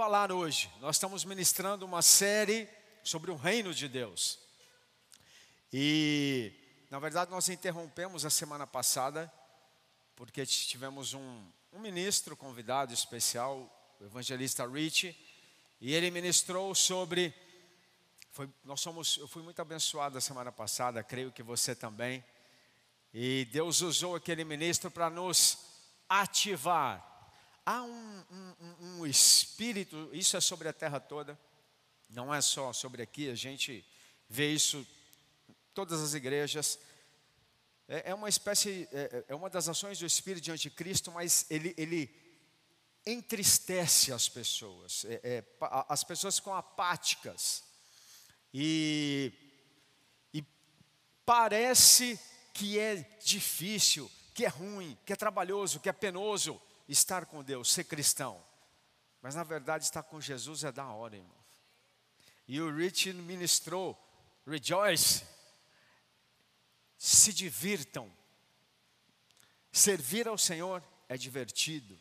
falar hoje. Nós estamos ministrando uma série sobre o reino de Deus. E, na verdade, nós interrompemos a semana passada, porque tivemos um, um ministro convidado especial, o evangelista Rich, e ele ministrou sobre. Foi, nós somos, eu fui muito abençoado a semana passada, creio que você também. E Deus usou aquele ministro para nos ativar. Há um, um, um, espírito, isso é sobre a terra toda, não é só sobre aqui, a gente vê isso em todas as igrejas. É, é uma espécie, é, é, uma das ações do espírito de anticristo, mas ele, ele entristece as pessoas, é, é as pessoas ficam apáticas. E, e parece que é difícil, que é ruim, que é trabalhoso, que é penoso estar com Deus, ser cristão. Mas na verdade estar com Jesus é da hora, irmão. E o Rich ministrou, rejoice, se divirtam. Servir ao Senhor é divertido.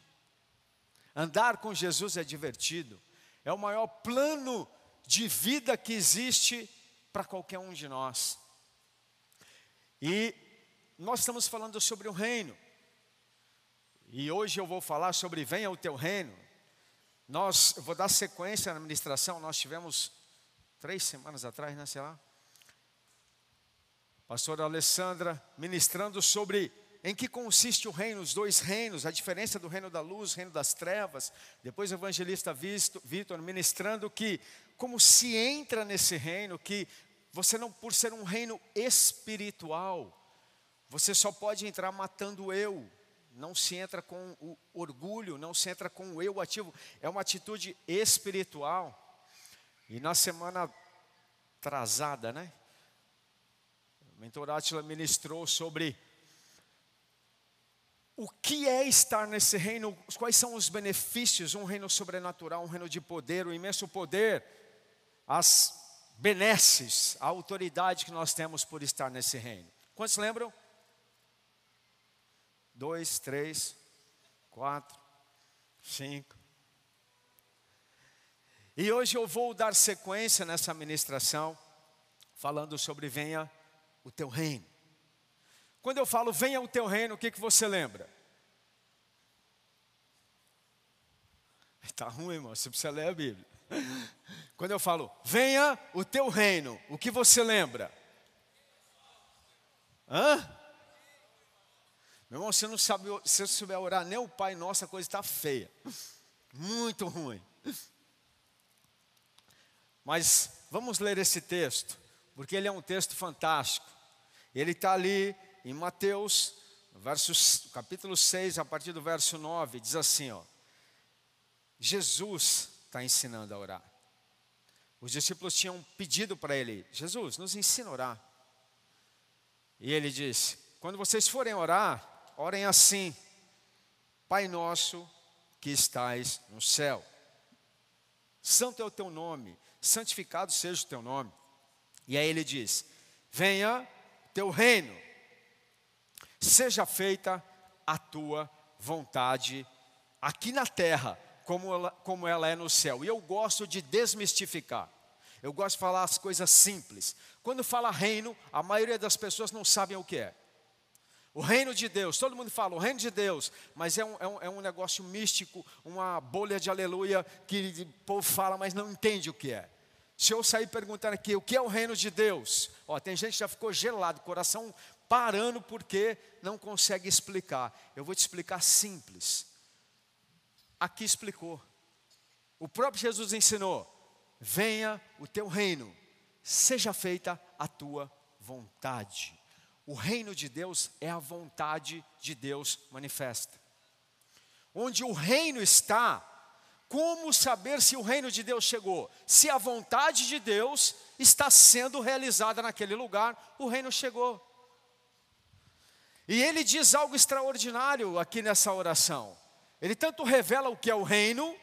Andar com Jesus é divertido. É o maior plano de vida que existe para qualquer um de nós. E nós estamos falando sobre o reino. E hoje eu vou falar sobre venha o teu reino. Nós, eu vou dar sequência na ministração, nós tivemos três semanas atrás, né, sei lá. Pastora Alessandra ministrando sobre em que consiste o reino, os dois reinos, a diferença do reino da luz, reino das trevas. Depois o evangelista Vitor ministrando que como se entra nesse reino, que você não, por ser um reino espiritual, você só pode entrar matando eu. Não se entra com o orgulho, não se entra com o eu ativo. É uma atitude espiritual. E na semana atrasada, né? O mentor Atila ministrou sobre o que é estar nesse reino, quais são os benefícios, um reino sobrenatural, um reino de poder, o imenso poder, as benesses, a autoridade que nós temos por estar nesse reino. Quantos lembram? Dois, três, quatro, cinco. E hoje eu vou dar sequência nessa ministração, falando sobre venha o teu reino. Quando eu falo venha o teu reino, o que, que você lembra? Está ruim, irmão, você precisa ler a Bíblia. Quando eu falo venha o teu reino, o que você lembra? Hã? Meu irmão, você não sabe, se souber orar nem o Pai Nosso, a coisa está feia. Muito ruim. Mas vamos ler esse texto, porque ele é um texto fantástico. Ele está ali em Mateus, versos, capítulo 6, a partir do verso 9, diz assim: ó, Jesus está ensinando a orar. Os discípulos tinham pedido para ele: Jesus, nos ensina a orar. E ele disse: Quando vocês forem orar, Orem assim: Pai nosso que estais no céu. Santo é o teu nome, santificado seja o teu nome. E aí ele diz: Venha teu reino, seja feita a tua vontade aqui na terra, como ela, como ela é no céu. E eu gosto de desmistificar. Eu gosto de falar as coisas simples. Quando fala reino, a maioria das pessoas não sabem o que é. O reino de Deus, todo mundo fala, o reino de Deus, mas é um, é um, é um negócio místico, uma bolha de aleluia que o povo fala, mas não entende o que é. Se eu sair perguntando aqui, o que é o reino de Deus? Ó, tem gente que já ficou gelado, coração parando porque não consegue explicar. Eu vou te explicar simples. Aqui explicou. O próprio Jesus ensinou: venha o teu reino, seja feita a tua vontade. O reino de Deus é a vontade de Deus manifesta. Onde o reino está, como saber se o reino de Deus chegou? Se a vontade de Deus está sendo realizada naquele lugar, o reino chegou. E ele diz algo extraordinário aqui nessa oração. Ele tanto revela o que é o reino,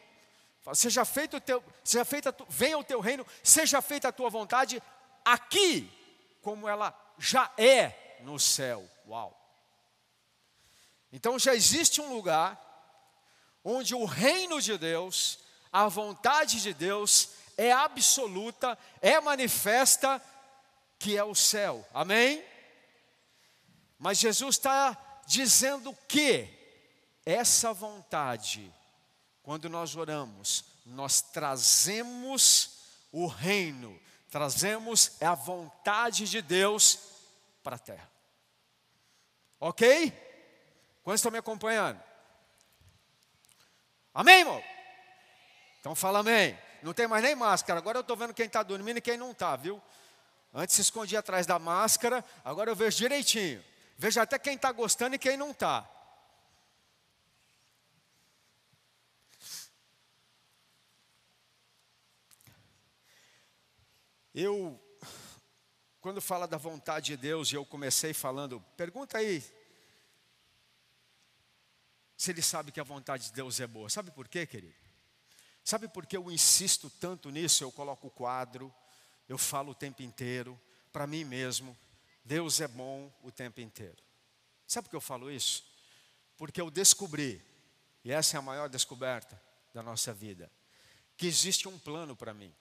seja feito o teu, seja feita, venha o teu reino, seja feita a tua vontade aqui, como ela já é no céu. Uau! Então já existe um lugar onde o reino de Deus, a vontade de Deus é absoluta, é manifesta, que é o céu. Amém? Mas Jesus está dizendo que essa vontade, quando nós oramos, nós trazemos o reino, trazemos a vontade de Deus para a terra. Ok? Quantos estão me acompanhando? Amém, irmão? Então fala amém. Não tem mais nem máscara. Agora eu estou vendo quem está dormindo e quem não está, viu? Antes se escondia atrás da máscara, agora eu vejo direitinho. Vejo até quem está gostando e quem não está. Eu, quando fala da vontade de Deus, e eu comecei falando, pergunta aí se ele sabe que a vontade de Deus é boa. Sabe por quê, querido? Sabe por que eu insisto tanto nisso? Eu coloco o quadro, eu falo o tempo inteiro, para mim mesmo, Deus é bom o tempo inteiro. Sabe por que eu falo isso? Porque eu descobri, e essa é a maior descoberta da nossa vida, que existe um plano para mim.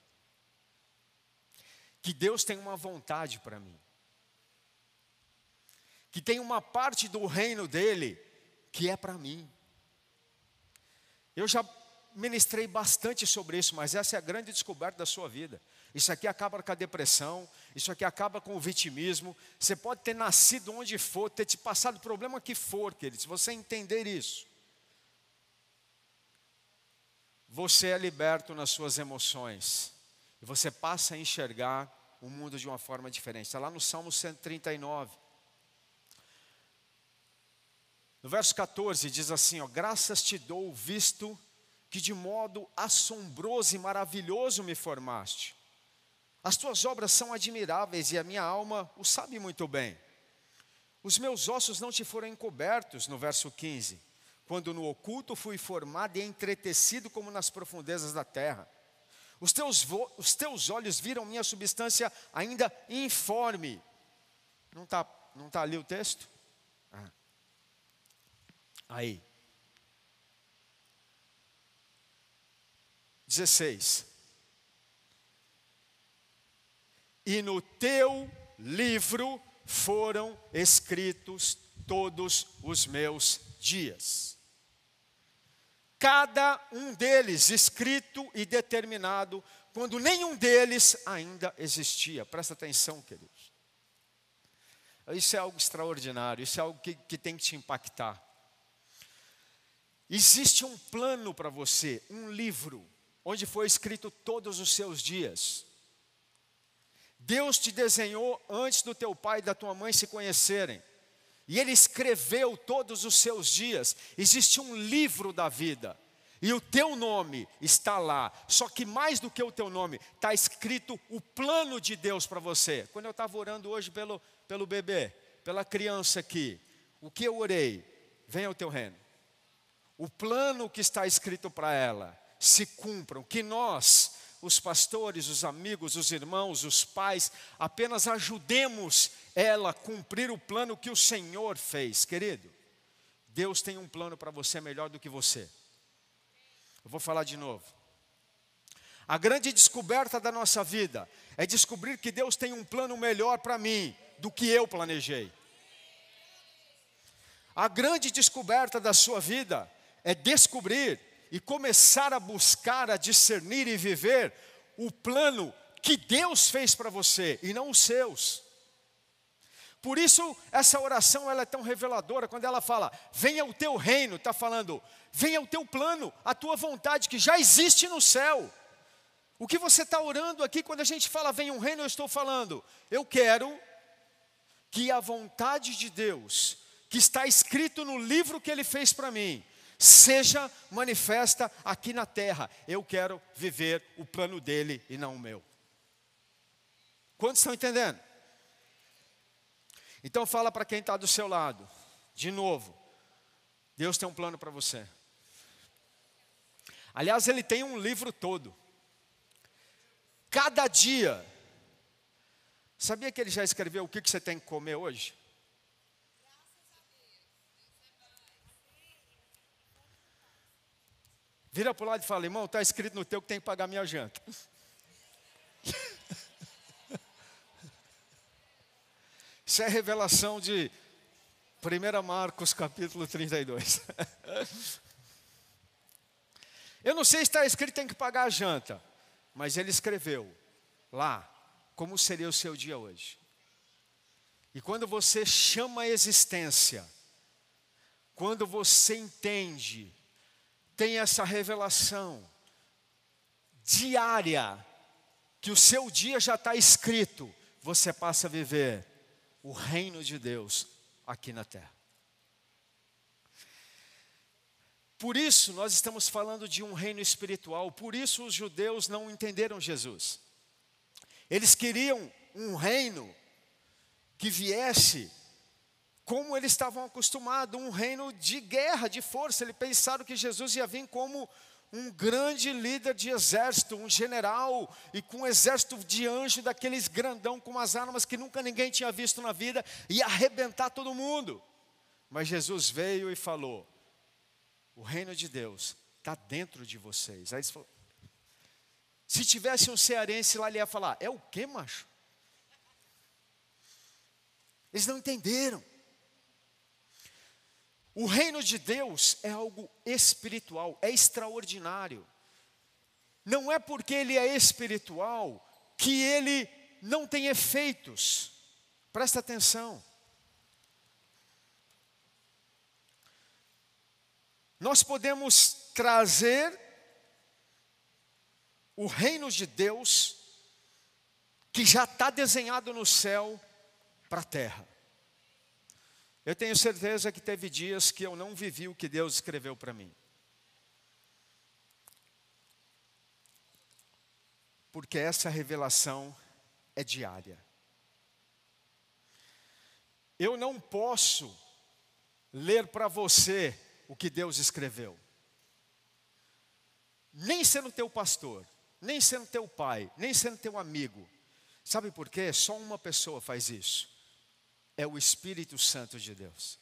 Que Deus tem uma vontade para mim. Que tem uma parte do reino dele que é para mim. Eu já ministrei bastante sobre isso, mas essa é a grande descoberta da sua vida. Isso aqui acaba com a depressão, isso aqui acaba com o vitimismo. Você pode ter nascido onde for, ter te passado o problema que for, querido, se você entender isso. Você é liberto nas suas emoções. E você passa a enxergar o mundo de uma forma diferente. Está lá no Salmo 139. No verso 14 diz assim: ó, Graças te dou, visto que de modo assombroso e maravilhoso me formaste. As tuas obras são admiráveis e a minha alma o sabe muito bem. Os meus ossos não te foram encobertos, no verso 15, quando no oculto fui formado e entretecido como nas profundezas da terra. Os teus, os teus olhos viram minha substância ainda informe. Não está não tá ali o texto? Ah. Aí. 16. E no teu livro foram escritos todos os meus dias. Cada um deles escrito e determinado, quando nenhum deles ainda existia. Presta atenção, queridos. Isso é algo extraordinário, isso é algo que, que tem que te impactar. Existe um plano para você, um livro, onde foi escrito todos os seus dias. Deus te desenhou antes do teu pai e da tua mãe se conhecerem. E Ele escreveu todos os seus dias. Existe um livro da vida. E o teu nome está lá. Só que mais do que o teu nome, está escrito o plano de Deus para você. Quando eu estava orando hoje pelo, pelo bebê, pela criança aqui, o que eu orei? Venha ao teu reino o plano que está escrito para ela se cumpram, que nós, os pastores, os amigos, os irmãos, os pais, apenas ajudemos ela cumprir o plano que o Senhor fez, querido. Deus tem um plano para você melhor do que você. Eu vou falar de novo. A grande descoberta da nossa vida é descobrir que Deus tem um plano melhor para mim do que eu planejei. A grande descoberta da sua vida é descobrir e começar a buscar, a discernir e viver o plano que Deus fez para você e não os seus. Por isso, essa oração ela é tão reveladora, quando ela fala, venha o teu reino, está falando, venha o teu plano, a tua vontade que já existe no céu. O que você está orando aqui, quando a gente fala venha um reino, eu estou falando, eu quero que a vontade de Deus, que está escrito no livro que Ele fez para mim, seja manifesta aqui na terra. Eu quero viver o plano dele e não o meu. Quantos estão entendendo? Então fala para quem está do seu lado, de novo, Deus tem um plano para você. Aliás, ele tem um livro todo. Cada dia. Sabia que ele já escreveu o que, que você tem que comer hoje? Vira para o lado e fala, irmão, está escrito no teu que tem que pagar minha janta. Isso é revelação de 1 Marcos capítulo 32. Eu não sei se está escrito tem que pagar a janta, mas ele escreveu lá como seria o seu dia hoje. E quando você chama a existência, quando você entende, tem essa revelação diária, que o seu dia já está escrito, você passa a viver o reino de Deus aqui na terra. Por isso, nós estamos falando de um reino espiritual, por isso os judeus não entenderam Jesus. Eles queriam um reino que viesse como eles estavam acostumados, um reino de guerra, de força. Eles pensaram que Jesus ia vir como um grande líder de exército, um general, e com um exército de anjo, daqueles grandão com as armas que nunca ninguém tinha visto na vida, e arrebentar todo mundo. Mas Jesus veio e falou: o reino de Deus está dentro de vocês. Aí eles falaram, se tivesse um cearense lá, ele ia falar: é o que, macho? Eles não entenderam. O reino de Deus é algo espiritual, é extraordinário. Não é porque ele é espiritual que ele não tem efeitos. Presta atenção. Nós podemos trazer o reino de Deus, que já está desenhado no céu, para a terra. Eu tenho certeza que teve dias que eu não vivi o que Deus escreveu para mim. Porque essa revelação é diária. Eu não posso ler para você o que Deus escreveu. Nem sendo teu pastor, nem sendo teu pai, nem sendo teu amigo. Sabe por quê? Só uma pessoa faz isso é o Espírito Santo de Deus.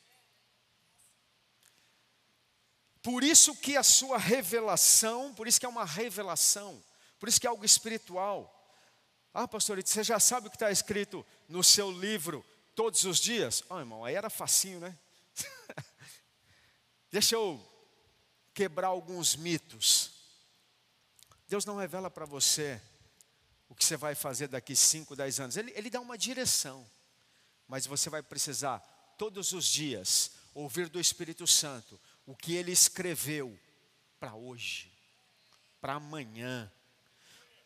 Por isso que a sua revelação, por isso que é uma revelação, por isso que é algo espiritual. Ah, pastorito, você já sabe o que está escrito no seu livro todos os dias? Oh, irmão, aí era facinho, né? Deixa eu quebrar alguns mitos. Deus não revela para você o que você vai fazer daqui 5, 10 anos. Ele, ele dá uma direção mas você vai precisar todos os dias ouvir do Espírito Santo o que ele escreveu para hoje, para amanhã.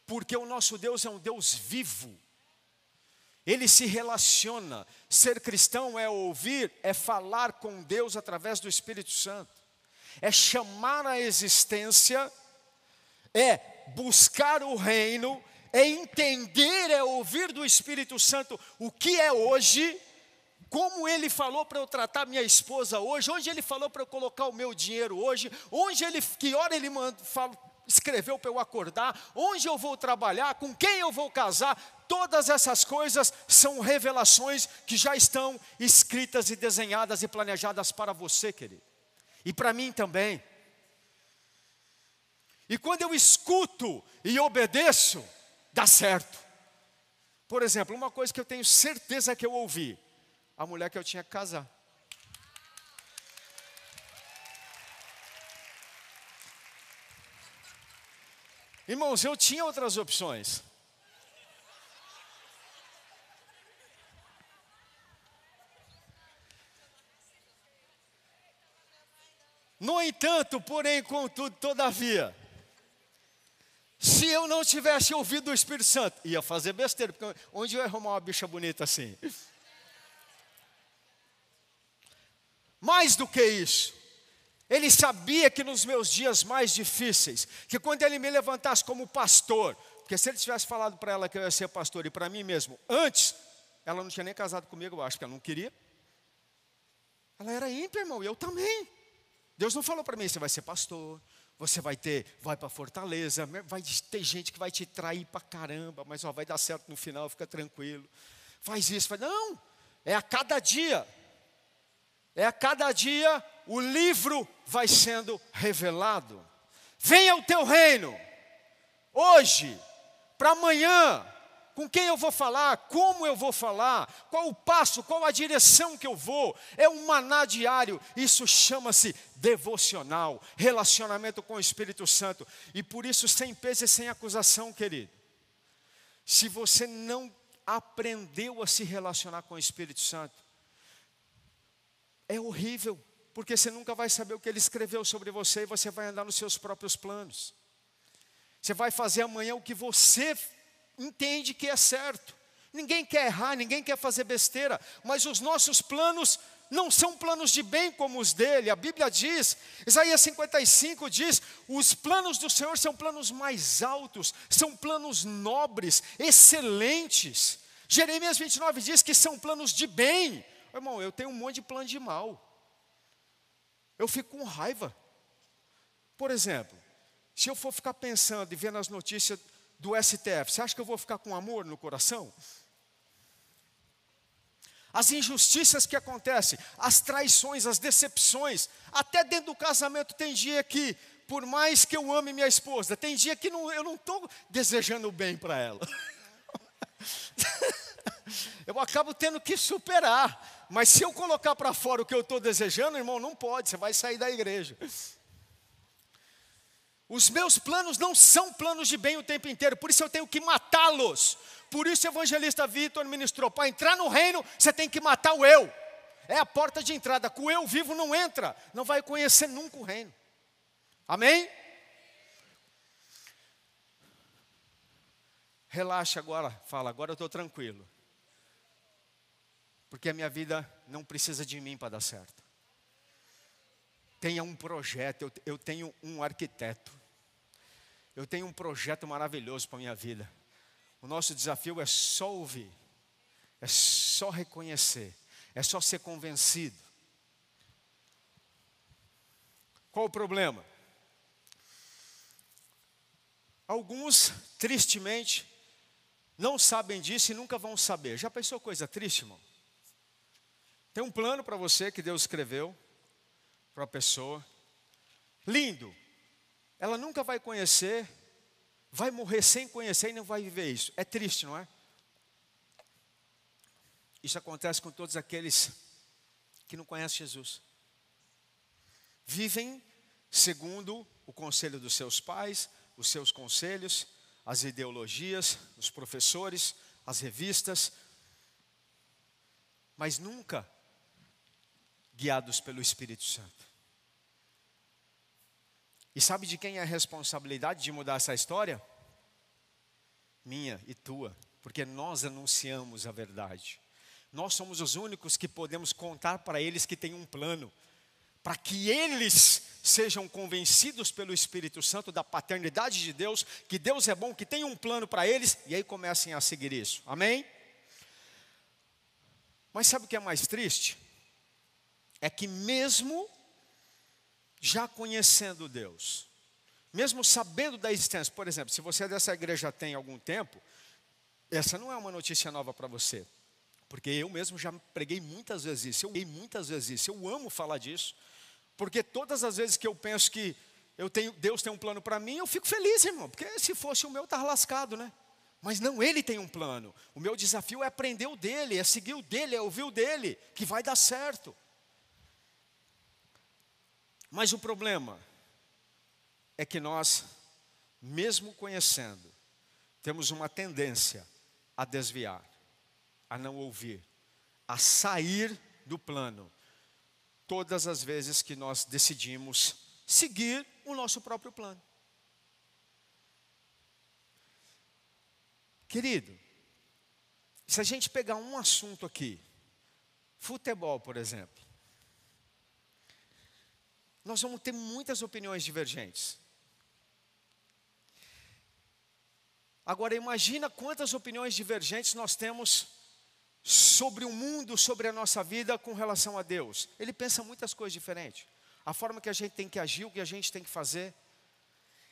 Porque o nosso Deus é um Deus vivo. Ele se relaciona. Ser cristão é ouvir, é falar com Deus através do Espírito Santo. É chamar a existência, é buscar o reino é entender, é ouvir do Espírito Santo o que é hoje, como ele falou para eu tratar minha esposa hoje, onde ele falou para eu colocar o meu dinheiro hoje, onde ele, que hora ele manda, fala, escreveu para eu acordar, onde eu vou trabalhar, com quem eu vou casar, todas essas coisas são revelações que já estão escritas e desenhadas e planejadas para você, querido, e para mim também. E quando eu escuto e obedeço, dá certo. Por exemplo, uma coisa que eu tenho certeza que eu ouvi: a mulher que eu tinha que casar. Irmãos, eu tinha outras opções. No entanto, porém, contudo, todavia, se eu não tivesse ouvido o Espírito Santo, ia fazer besteira, porque onde eu ia arrumar uma bicha bonita assim? Mais do que isso, ele sabia que nos meus dias mais difíceis, que quando ele me levantasse como pastor, porque se ele tivesse falado para ela que eu ia ser pastor e para mim mesmo, antes, ela não tinha nem casado comigo, eu acho que ela não queria. Ela era ímpia, irmão, e eu também. Deus não falou para mim, você vai ser pastor, você vai ter, vai para Fortaleza, vai ter gente que vai te trair para caramba, mas ó, vai dar certo no final, fica tranquilo. Faz isso, faz, não, é a cada dia. É a cada dia o livro vai sendo revelado. Venha o teu reino, hoje, para amanhã, com quem eu vou falar, como eu vou falar, qual o passo, qual a direção que eu vou. É um maná diário, isso chama-se devocional, relacionamento com o Espírito Santo. E por isso, sem peso e sem acusação, querido. Se você não aprendeu a se relacionar com o Espírito Santo, é horrível, porque você nunca vai saber o que ele escreveu sobre você e você vai andar nos seus próprios planos. Você vai fazer amanhã o que você entende que é certo. Ninguém quer errar, ninguém quer fazer besteira, mas os nossos planos não são planos de bem como os dele. A Bíblia diz, Isaías 55 diz: os planos do Senhor são planos mais altos, são planos nobres, excelentes. Jeremias 29 diz que são planos de bem. Irmão, eu tenho um monte de plano de mal. Eu fico com raiva. Por exemplo, se eu for ficar pensando e vendo as notícias do STF, você acha que eu vou ficar com amor no coração? As injustiças que acontecem, as traições, as decepções, até dentro do casamento tem dia que, por mais que eu ame minha esposa, tem dia que não, eu não estou desejando o bem para ela. eu acabo tendo que superar. Mas se eu colocar para fora o que eu estou desejando, irmão, não pode, você vai sair da igreja. Os meus planos não são planos de bem o tempo inteiro, por isso eu tenho que matá-los. Por isso o evangelista Vitor ministrou: para entrar no reino, você tem que matar o eu. É a porta de entrada. Com o eu vivo não entra, não vai conhecer nunca o reino. Amém? Relaxa agora, fala, agora eu estou tranquilo. Porque a minha vida não precisa de mim para dar certo. Tenha um projeto, eu, eu tenho um arquiteto. Eu tenho um projeto maravilhoso para a minha vida. O nosso desafio é só ouvir, é só reconhecer, é só ser convencido. Qual o problema? Alguns, tristemente, não sabem disso e nunca vão saber. Já pensou coisa triste, irmão? Tem um plano para você que Deus escreveu para a pessoa. Lindo, ela nunca vai conhecer, vai morrer sem conhecer e não vai viver isso. É triste, não é? Isso acontece com todos aqueles que não conhecem Jesus. Vivem segundo o conselho dos seus pais, os seus conselhos, as ideologias, os professores, as revistas, mas nunca guiados pelo Espírito Santo. E sabe de quem é a responsabilidade de mudar essa história? Minha e tua, porque nós anunciamos a verdade. Nós somos os únicos que podemos contar para eles que tem um plano, para que eles sejam convencidos pelo Espírito Santo da paternidade de Deus, que Deus é bom, que tem um plano para eles, e aí comecem a seguir isso. Amém? Mas sabe o que é mais triste? É que mesmo já conhecendo Deus, mesmo sabendo da existência, por exemplo, se você é dessa igreja tem algum tempo, essa não é uma notícia nova para você, porque eu mesmo já preguei muitas vezes isso, eu preguei muitas vezes isso, eu amo falar disso, porque todas as vezes que eu penso que eu tenho, Deus tem um plano para mim, eu fico feliz, irmão, porque se fosse o meu, estava lascado, né? Mas não, ele tem um plano. O meu desafio é aprender o dele, é seguir o dele, é ouvir o dele, que vai dar certo. Mas o problema é que nós, mesmo conhecendo, temos uma tendência a desviar, a não ouvir, a sair do plano, todas as vezes que nós decidimos seguir o nosso próprio plano. Querido, se a gente pegar um assunto aqui, futebol, por exemplo, nós vamos ter muitas opiniões divergentes. Agora imagina quantas opiniões divergentes nós temos sobre o mundo, sobre a nossa vida com relação a Deus. Ele pensa muitas coisas diferentes. A forma que a gente tem que agir, o que a gente tem que fazer.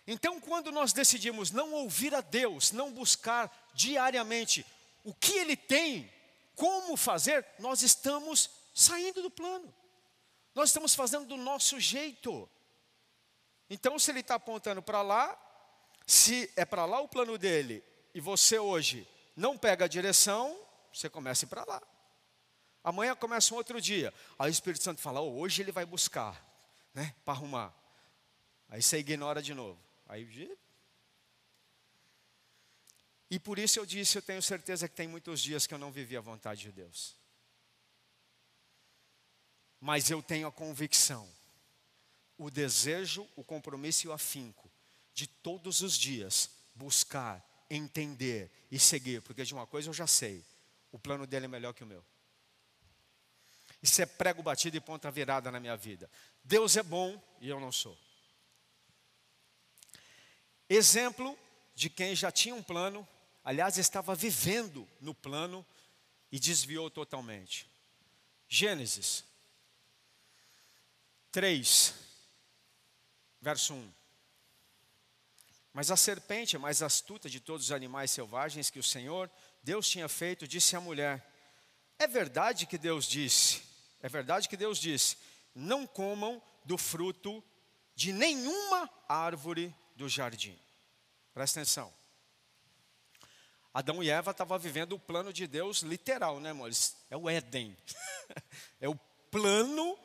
Então, quando nós decidimos não ouvir a Deus, não buscar diariamente o que Ele tem, como fazer, nós estamos saindo do plano. Nós estamos fazendo do nosso jeito. Então, se ele está apontando para lá, se é para lá o plano dele, e você hoje não pega a direção, você começa para lá. Amanhã começa um outro dia. Aí o Espírito Santo fala: oh, hoje ele vai buscar, né, para arrumar. Aí você ignora de novo. Aí e por isso eu disse, eu tenho certeza que tem muitos dias que eu não vivi a vontade de Deus. Mas eu tenho a convicção, o desejo, o compromisso e o afinco de todos os dias buscar, entender e seguir, porque de uma coisa eu já sei, o plano dele é melhor que o meu. Isso é prego batido e ponta virada na minha vida. Deus é bom e eu não sou. Exemplo de quem já tinha um plano, aliás, estava vivendo no plano e desviou totalmente. Gênesis 3, verso 1. Mas a serpente, mais astuta de todos os animais selvagens que o Senhor, Deus tinha feito, disse à mulher: É verdade que Deus disse, é verdade que Deus disse: Não comam do fruto de nenhuma árvore do jardim. Presta atenção. Adão e Eva estavam vivendo o plano de Deus literal, né, amores? É o Éden. é o plano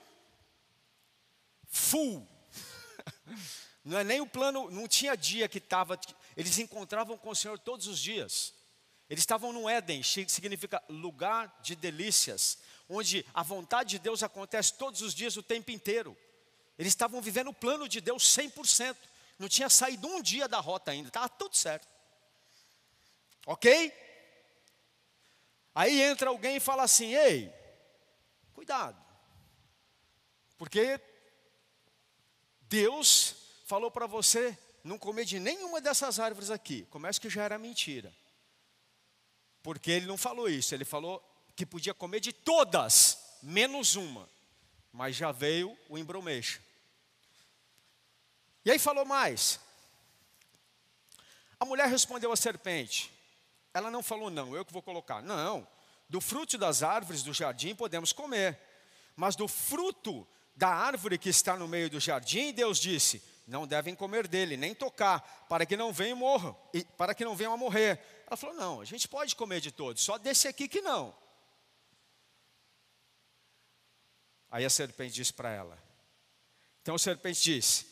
full. Não é nem o plano, não tinha dia que estava. Eles encontravam com o Senhor todos os dias. Eles estavam no Éden, significa lugar de delícias, onde a vontade de Deus acontece todos os dias, o tempo inteiro. Eles estavam vivendo o plano de Deus 100%. Não tinha saído um dia da rota ainda, estava tudo certo. Ok? Aí entra alguém e fala assim: ei, cuidado, porque Deus falou para você não comer de nenhuma dessas árvores aqui. Começa que já era mentira. Porque ele não falou isso, ele falou que podia comer de todas, menos uma. Mas já veio o embromeixo. E aí falou mais. A mulher respondeu à serpente. Ela não falou, não, eu que vou colocar. Não, do fruto das árvores do jardim podemos comer, mas do fruto da árvore que está no meio do jardim, Deus disse: não devem comer dele, nem tocar, para que não venham e para que não venham a morrer. Ela falou: não, a gente pode comer de todos, só desse aqui que não. Aí a serpente disse para ela. Então a serpente disse: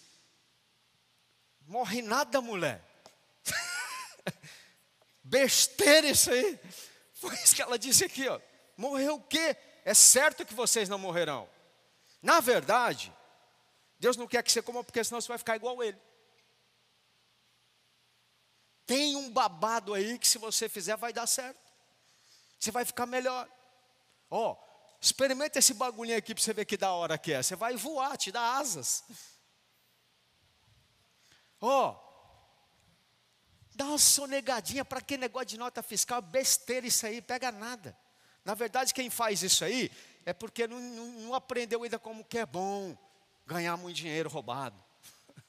morre nada, mulher. Besteira isso aí. Foi isso que ela disse aqui, ó. Morreu o quê? É certo que vocês não morrerão. Na verdade, Deus não quer que você coma, porque senão você vai ficar igual ele. Tem um babado aí que se você fizer vai dar certo. Você vai ficar melhor. Ó, oh, experimenta esse bagulhinho aqui para você ver que da hora que é. Você vai voar, te dá asas. Ó, oh, dá uma sonegadinha para que negócio de nota fiscal, besteira isso aí, pega nada. Na verdade, quem faz isso aí é porque não, não, não aprendeu ainda como que é bom ganhar muito dinheiro roubado.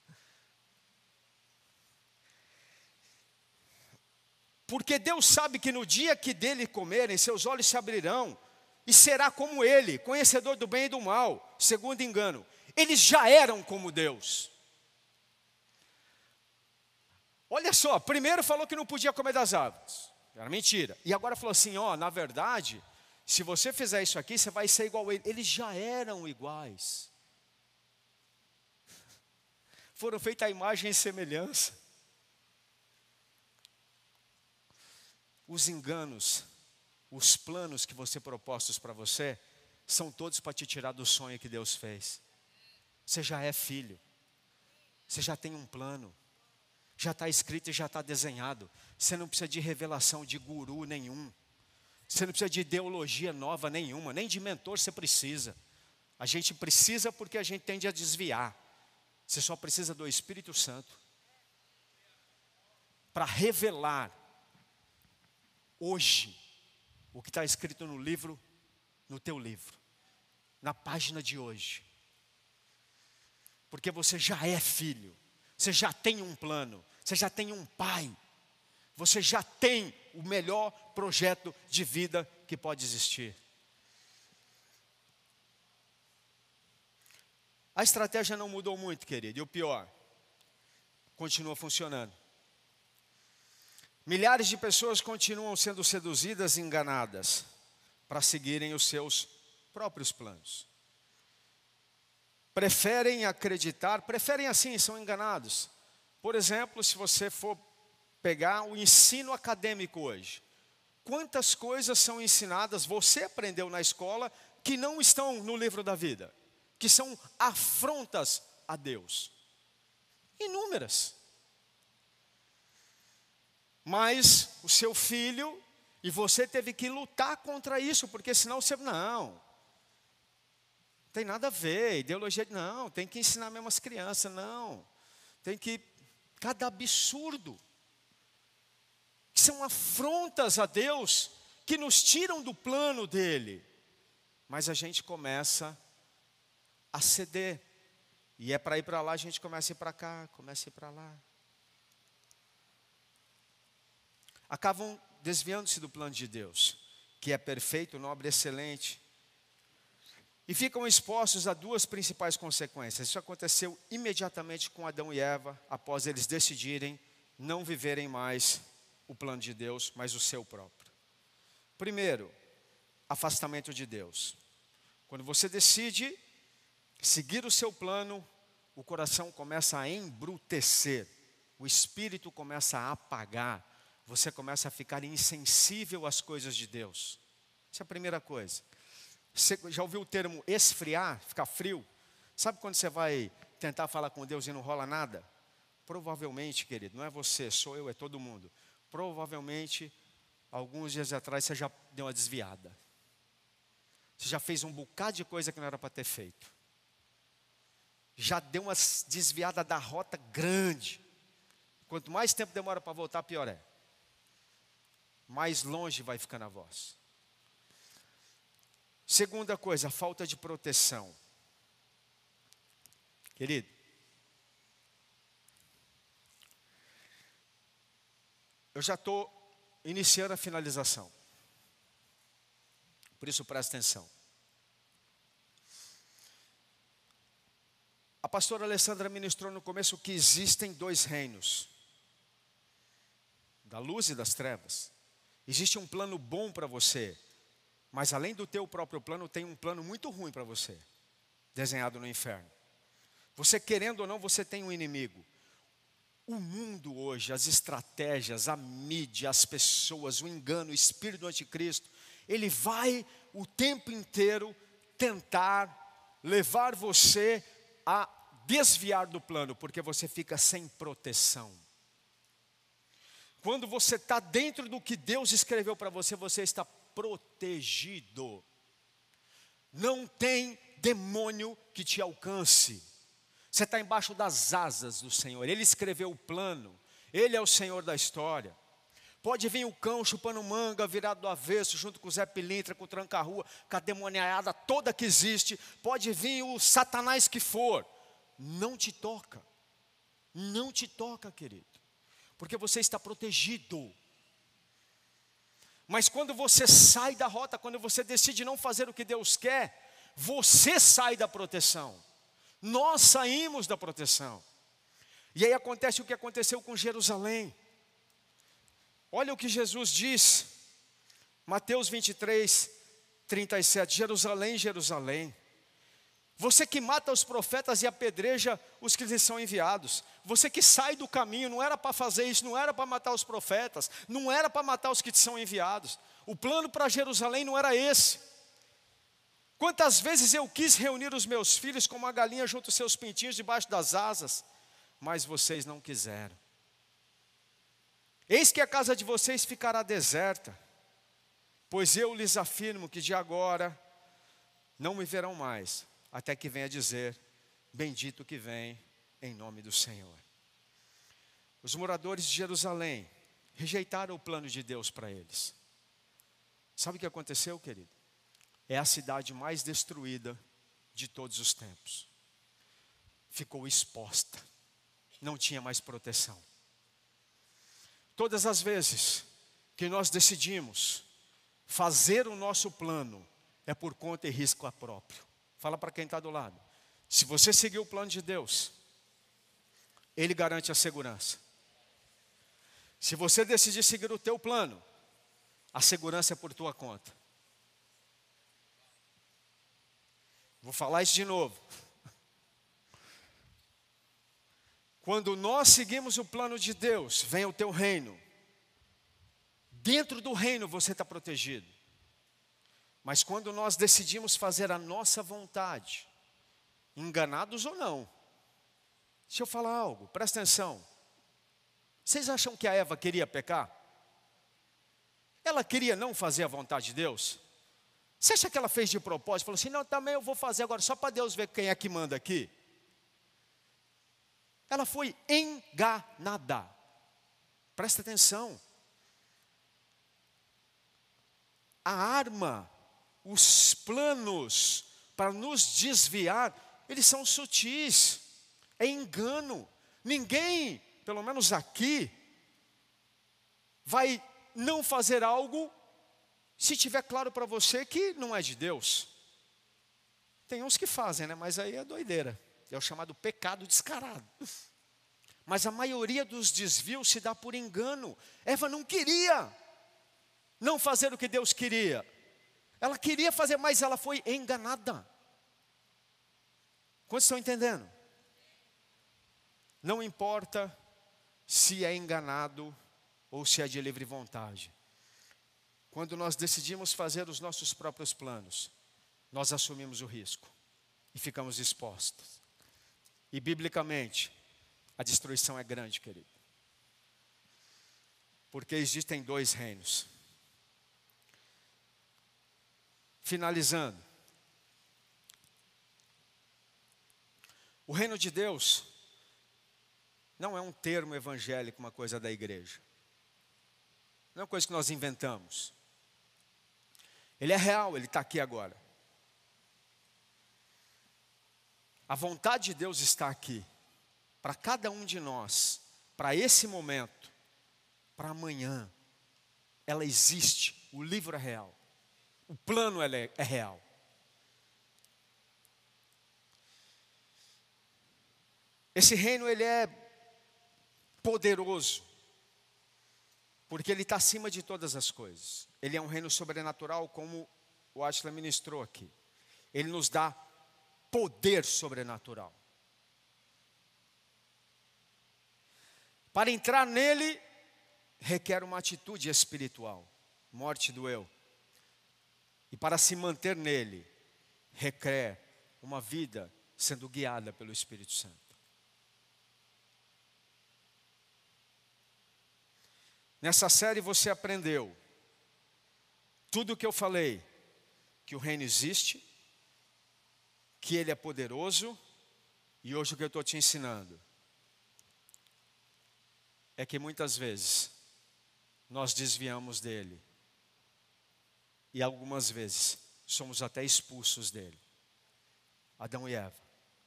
Porque Deus sabe que no dia que dele comerem, seus olhos se abrirão, e será como ele, conhecedor do bem e do mal, segundo engano. Eles já eram como Deus. Olha só, primeiro falou que não podia comer das árvores, era mentira. E agora falou assim: ó, na verdade, se você fizer isso aqui, você vai ser igual a ele. Eles já eram iguais. Foram feitas a imagem e semelhança. Os enganos, os planos que você propostos para você, são todos para te tirar do sonho que Deus fez. Você já é filho. Você já tem um plano. Já está escrito e já está desenhado. Você não precisa de revelação de guru nenhum. Você não precisa de ideologia nova nenhuma, nem de mentor você precisa. A gente precisa porque a gente tende a desviar. Você só precisa do Espírito Santo para revelar hoje o que está escrito no livro, no teu livro, na página de hoje. Porque você já é filho, você já tem um plano, você já tem um pai você já tem o melhor projeto de vida que pode existir. A estratégia não mudou muito, querido, e o pior, continua funcionando. Milhares de pessoas continuam sendo seduzidas e enganadas para seguirem os seus próprios planos. Preferem acreditar, preferem assim, são enganados. Por exemplo, se você for pegar o ensino acadêmico hoje, quantas coisas são ensinadas, você aprendeu na escola, que não estão no livro da vida, que são afrontas a Deus. Inúmeras. Mas o seu filho e você teve que lutar contra isso, porque senão você. Não. Tem nada a ver, ideologia. Não, tem que ensinar mesmo as crianças. Não. Tem que. Cada absurdo. São afrontas a Deus, que nos tiram do plano dele. Mas a gente começa a ceder. E é para ir para lá, a gente começa a ir para cá, começa a ir para lá. Acabam desviando-se do plano de Deus, que é perfeito, nobre excelente. E ficam expostos a duas principais consequências. Isso aconteceu imediatamente com Adão e Eva, após eles decidirem não viverem mais o plano de Deus, mas o seu próprio. Primeiro, afastamento de Deus. Quando você decide seguir o seu plano, o coração começa a embrutecer, o espírito começa a apagar, você começa a ficar insensível às coisas de Deus. Essa é a primeira coisa. Você já ouviu o termo esfriar, ficar frio? Sabe quando você vai tentar falar com Deus e não rola nada? Provavelmente, querido, não é você, sou eu, é todo mundo. Provavelmente, alguns dias atrás você já deu uma desviada. Você já fez um bocado de coisa que não era para ter feito. Já deu uma desviada da rota grande. Quanto mais tempo demora para voltar, pior é mais longe vai ficando a voz. Segunda coisa, falta de proteção. Querido, eu já estou iniciando a finalização. Por isso presta atenção. A pastora Alessandra ministrou no começo que existem dois reinos: da luz e das trevas. Existe um plano bom para você, mas além do teu próprio plano, tem um plano muito ruim para você, desenhado no inferno. Você querendo ou não, você tem um inimigo. O mundo hoje, as estratégias, a mídia, as pessoas, o engano, o espírito do anticristo, ele vai o tempo inteiro tentar levar você a desviar do plano, porque você fica sem proteção. Quando você está dentro do que Deus escreveu para você, você está protegido. Não tem demônio que te alcance. Você está embaixo das asas do Senhor. Ele escreveu o plano. Ele é o Senhor da história. Pode vir o cão chupando manga, virado do avesso, junto com o Zé Pilintra, com o tranca-rua, com a demoniada toda que existe. Pode vir o satanás que for. Não te toca. Não te toca, querido porque você está protegido. Mas quando você sai da rota, quando você decide não fazer o que Deus quer, você sai da proteção. Nós saímos da proteção. E aí acontece o que aconteceu com Jerusalém. Olha o que Jesus diz, Mateus 23, 37. Jerusalém, Jerusalém, você que mata os profetas e apedreja os que lhes são enviados. Você que sai do caminho, não era para fazer isso, não era para matar os profetas, não era para matar os que te são enviados. O plano para Jerusalém não era esse. Quantas vezes eu quis reunir os meus filhos como uma galinha junto aos seus pintinhos debaixo das asas, mas vocês não quiseram. Eis que a casa de vocês ficará deserta, pois eu lhes afirmo que de agora não me verão mais até que venha dizer: Bendito que vem em nome do Senhor. Os moradores de Jerusalém rejeitaram o plano de Deus para eles. Sabe o que aconteceu, querido? É a cidade mais destruída de todos os tempos. Ficou exposta, não tinha mais proteção. Todas as vezes que nós decidimos fazer o nosso plano, é por conta e risco próprio. Fala para quem está do lado. Se você seguir o plano de Deus, Ele garante a segurança. Se você decidir seguir o teu plano, a segurança é por tua conta. Vou falar isso de novo. Quando nós seguimos o plano de Deus, vem o teu reino. Dentro do reino você está protegido. Mas quando nós decidimos fazer a nossa vontade, enganados ou não, deixa eu falar algo, presta atenção. Vocês acham que a Eva queria pecar? Ela queria não fazer a vontade de Deus? Você acha que ela fez de propósito? Falou assim: não, também eu vou fazer agora, só para Deus ver quem é que manda aqui. Ela foi enganada. Presta atenção. A arma, os planos para nos desviar, eles são sutis. É engano. Ninguém, pelo menos aqui, vai não fazer algo se tiver claro para você que não é de Deus. Tem uns que fazem, né? Mas aí é doideira. É o chamado pecado descarado. Mas a maioria dos desvios se dá por engano. Eva não queria não fazer o que Deus queria. Ela queria fazer, mas ela foi enganada. Quantos estão entendendo? Não importa se é enganado ou se é de livre vontade. Quando nós decidimos fazer os nossos próprios planos, nós assumimos o risco e ficamos expostos. E biblicamente, a destruição é grande, querido. Porque existem dois reinos. Finalizando. O reino de Deus não é um termo evangélico, uma coisa da igreja. Não é uma coisa que nós inventamos. Ele é real, ele está aqui agora. A vontade de Deus está aqui, para cada um de nós, para esse momento, para amanhã. Ela existe, o livro é real, o plano é, é real. Esse reino ele é poderoso, porque ele está acima de todas as coisas. Ele é um reino sobrenatural, como o Ashla ministrou aqui. Ele nos dá poder sobrenatural. Para entrar nele, requer uma atitude espiritual, morte do eu. E para se manter nele, requer uma vida sendo guiada pelo Espírito Santo. Nessa série você aprendeu tudo o que eu falei, que o reino existe, que Ele é poderoso, e hoje o que eu estou te ensinando é que muitas vezes nós desviamos dele, e algumas vezes somos até expulsos dele. Adão e Eva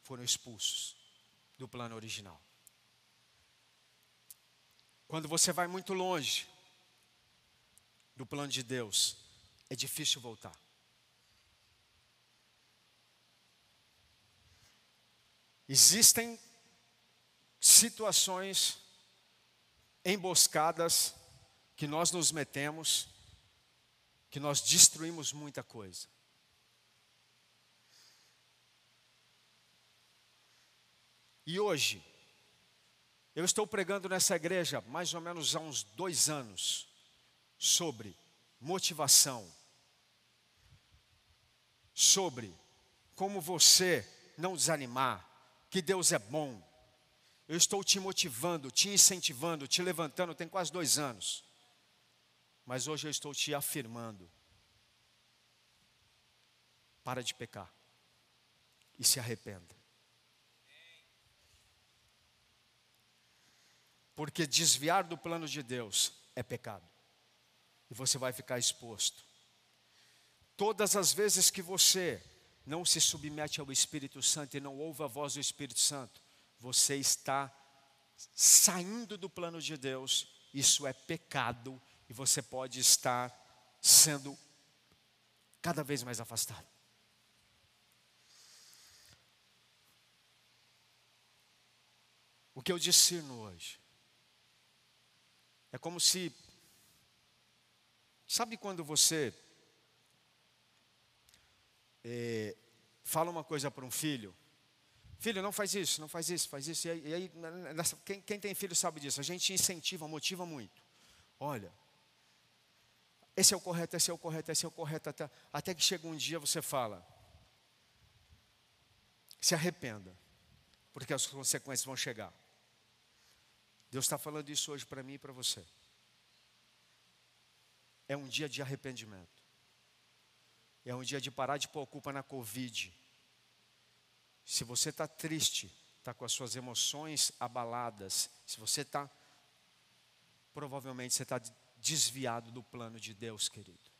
foram expulsos do plano original. Quando você vai muito longe do plano de Deus, é difícil voltar. Existem situações emboscadas que nós nos metemos, que nós destruímos muita coisa. E hoje, eu estou pregando nessa igreja mais ou menos há uns dois anos sobre motivação, sobre como você não desanimar, que Deus é bom. Eu estou te motivando, te incentivando, te levantando, tem quase dois anos. Mas hoje eu estou te afirmando. Para de pecar. E se arrependa. Porque desviar do plano de Deus é pecado. E você vai ficar exposto. Todas as vezes que você não se submete ao Espírito Santo e não ouve a voz do Espírito Santo, você está saindo do plano de Deus, isso é pecado e você pode estar sendo cada vez mais afastado. O que eu discerno hoje é como se. Sabe quando você é, fala uma coisa para um filho? Filho, não faz isso, não faz isso, faz isso. E aí, e aí nessa, quem, quem tem filho sabe disso. A gente incentiva, motiva muito. Olha, esse é o correto, esse é o correto, esse é o correto. Até, até que chega um dia você fala, se arrependa, porque as consequências vão chegar. Deus está falando isso hoje para mim e para você. É um dia de arrependimento. É um dia de parar de pôr culpa na Covid se você está triste, está com as suas emoções abaladas, se você está, provavelmente você está desviado do plano de Deus, querido.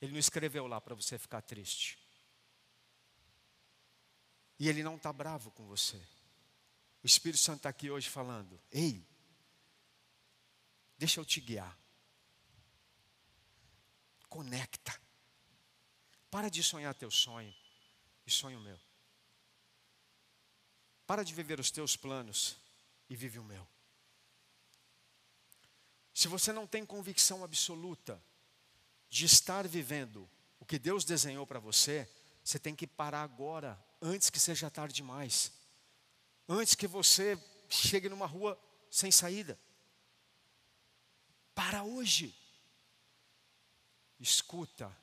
Ele não escreveu lá para você ficar triste. E ele não está bravo com você. O Espírito Santo está aqui hoje falando: Ei, deixa eu te guiar. Conecta. Para de sonhar teu sonho e sonho meu. Para de viver os teus planos e vive o meu. Se você não tem convicção absoluta de estar vivendo o que Deus desenhou para você, você tem que parar agora, antes que seja tarde demais. Antes que você chegue numa rua sem saída. Para hoje. Escuta,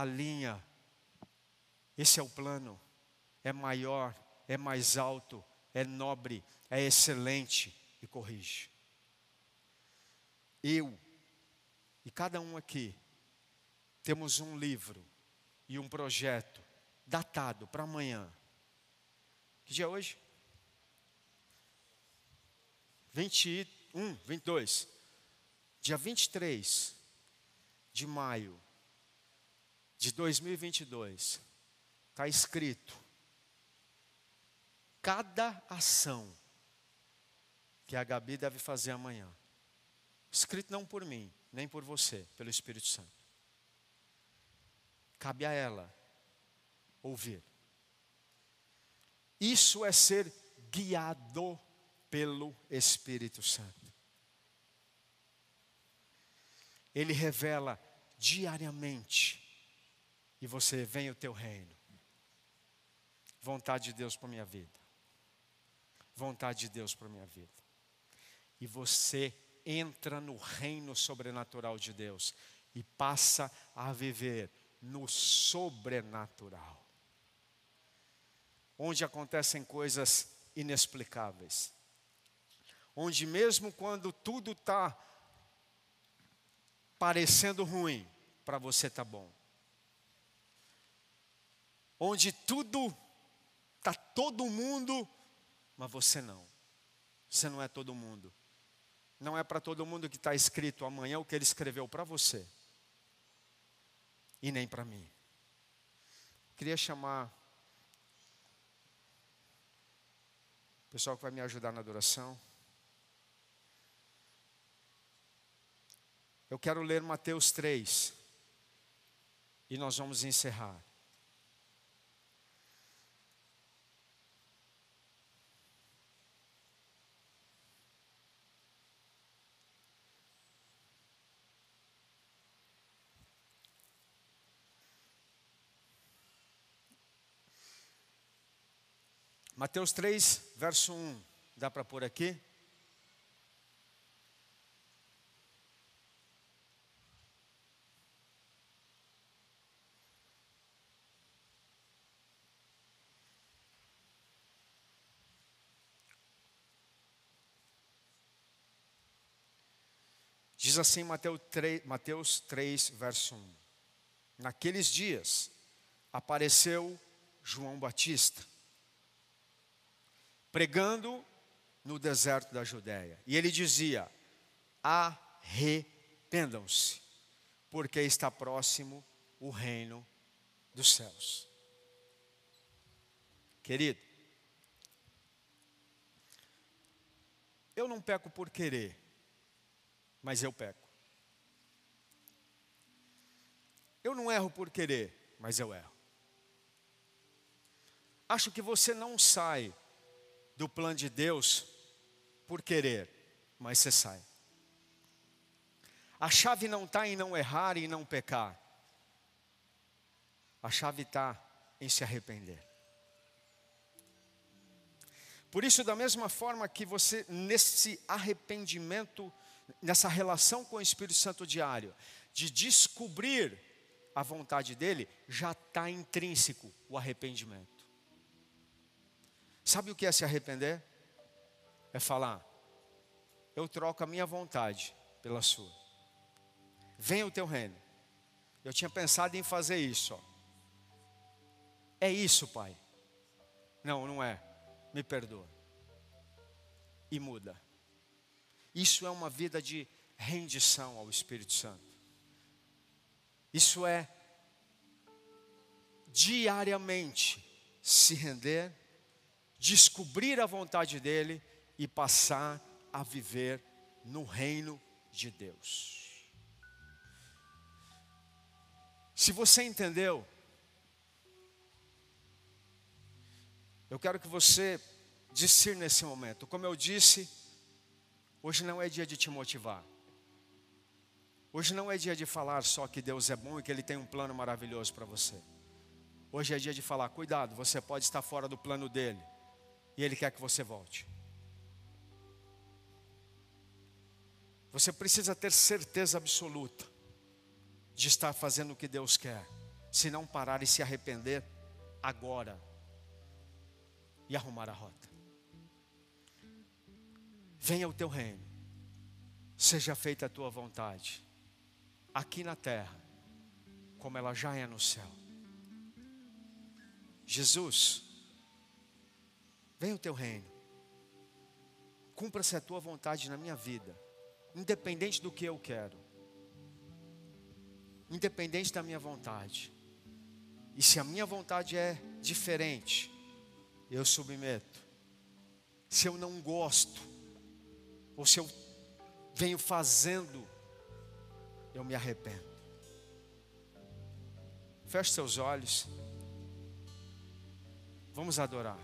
alinha. Esse é o plano. É maior é mais alto, é nobre, é excelente e corrige. Eu e cada um aqui temos um livro e um projeto datado para amanhã. Que dia é hoje? 21, 22. Dia 23 de maio de 2022. Está escrito cada ação que a Gabi deve fazer amanhã. Escrito não por mim, nem por você, pelo Espírito Santo. Cabe a ela ouvir. Isso é ser guiado pelo Espírito Santo. Ele revela diariamente e você vem o teu reino. Vontade de Deus para minha vida vontade de Deus para minha vida. E você entra no reino sobrenatural de Deus e passa a viver no sobrenatural. Onde acontecem coisas inexplicáveis. Onde, mesmo quando tudo está parecendo ruim, para você está bom. Onde tudo, está todo mundo mas você não. Você não é todo mundo. Não é para todo mundo que está escrito amanhã o que ele escreveu para você. E nem para mim. Queria chamar o pessoal que vai me ajudar na adoração. Eu quero ler Mateus 3. E nós vamos encerrar. Mateus 3, verso 1. Dá para pôr aqui? Diz assim Mateus 3, Mateus 3, verso 1. Naqueles dias apareceu João Batista pregando no deserto da Judéia. E ele dizia: arrependam-se, porque está próximo o reino dos céus. Querido, eu não peco por querer, mas eu peco. Eu não erro por querer, mas eu erro. Acho que você não sai do plano de Deus por querer, mas você sai. A chave não está em não errar e não pecar. A chave está em se arrepender. Por isso, da mesma forma que você, nesse arrependimento, nessa relação com o Espírito Santo diário, de descobrir a vontade dele, já está intrínseco o arrependimento. Sabe o que é se arrepender? É falar, eu troco a minha vontade pela sua. Venha o teu reino. Eu tinha pensado em fazer isso. Ó. É isso, Pai. Não, não é. Me perdoa. E muda. Isso é uma vida de rendição ao Espírito Santo. Isso é diariamente se render, descobrir a vontade dEle e passar a viver no reino de Deus. Se você entendeu, eu quero que você discir nesse momento. Como eu disse, hoje não é dia de te motivar. Hoje não é dia de falar só que Deus é bom e que Ele tem um plano maravilhoso para você. Hoje é dia de falar: cuidado, você pode estar fora do plano dele e Ele quer que você volte. Você precisa ter certeza absoluta de estar fazendo o que Deus quer, se não parar e se arrepender agora e arrumar a rota. Venha o teu reino, seja feita a tua vontade aqui na terra, como ela já é no céu. Jesus, venha o teu reino, cumpra-se a tua vontade na minha vida, independente do que eu quero, independente da minha vontade. E se a minha vontade é diferente, eu submeto. Se eu não gosto, ou se eu venho fazendo eu me arrependo. Feche seus olhos. Vamos adorar.